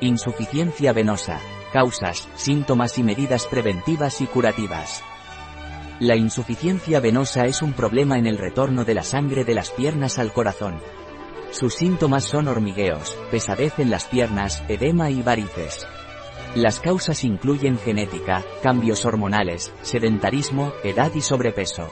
Insuficiencia venosa. Causas, síntomas y medidas preventivas y curativas. La insuficiencia venosa es un problema en el retorno de la sangre de las piernas al corazón. Sus síntomas son hormigueos, pesadez en las piernas, edema y varices. Las causas incluyen genética, cambios hormonales, sedentarismo, edad y sobrepeso.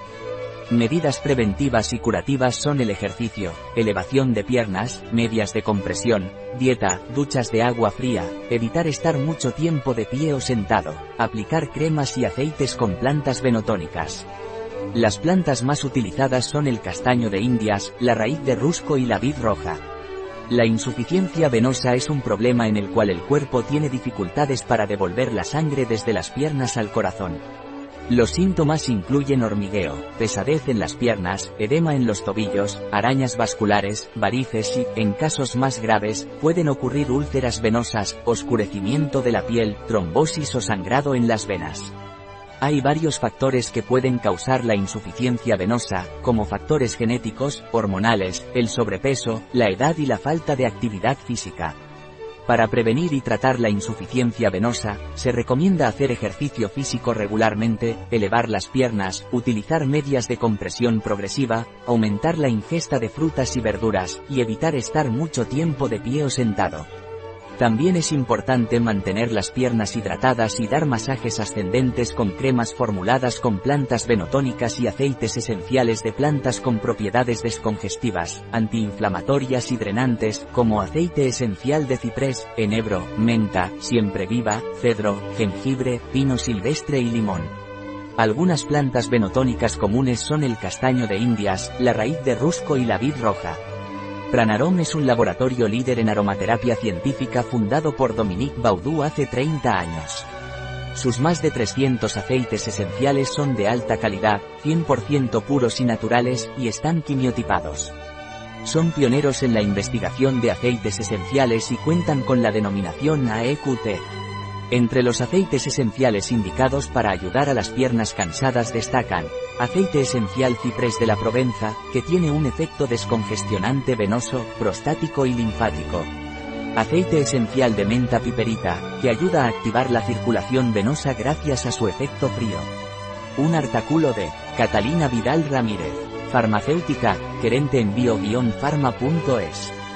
Medidas preventivas y curativas son el ejercicio, elevación de piernas, medias de compresión, dieta, duchas de agua fría, evitar estar mucho tiempo de pie o sentado, aplicar cremas y aceites con plantas venotónicas. Las plantas más utilizadas son el castaño de Indias, la raíz de rusco y la vid roja. La insuficiencia venosa es un problema en el cual el cuerpo tiene dificultades para devolver la sangre desde las piernas al corazón. Los síntomas incluyen hormigueo, pesadez en las piernas, edema en los tobillos, arañas vasculares, varices y, en casos más graves, pueden ocurrir úlceras venosas, oscurecimiento de la piel, trombosis o sangrado en las venas. Hay varios factores que pueden causar la insuficiencia venosa, como factores genéticos, hormonales, el sobrepeso, la edad y la falta de actividad física. Para prevenir y tratar la insuficiencia venosa, se recomienda hacer ejercicio físico regularmente, elevar las piernas, utilizar medias de compresión progresiva, aumentar la ingesta de frutas y verduras, y evitar estar mucho tiempo de pie o sentado. También es importante mantener las piernas hidratadas y dar masajes ascendentes con cremas formuladas con plantas venotónicas y aceites esenciales de plantas con propiedades descongestivas, antiinflamatorias y drenantes, como aceite esencial de ciprés, enebro, menta, siempre viva, cedro, jengibre, pino silvestre y limón. Algunas plantas venotónicas comunes son el castaño de Indias, la raíz de rusco y la vid roja. Pranarom es un laboratorio líder en aromaterapia científica fundado por Dominique Baudou hace 30 años. Sus más de 300 aceites esenciales son de alta calidad, 100% puros y naturales, y están quimiotipados. Son pioneros en la investigación de aceites esenciales y cuentan con la denominación AEQT. Entre los aceites esenciales indicados para ayudar a las piernas cansadas destacan, aceite esencial ciprés de la Provenza, que tiene un efecto descongestionante venoso, prostático y linfático. Aceite esencial de menta piperita, que ayuda a activar la circulación venosa gracias a su efecto frío. Un artículo de Catalina Vidal Ramírez, farmacéutica, gerente en bio-pharma.es.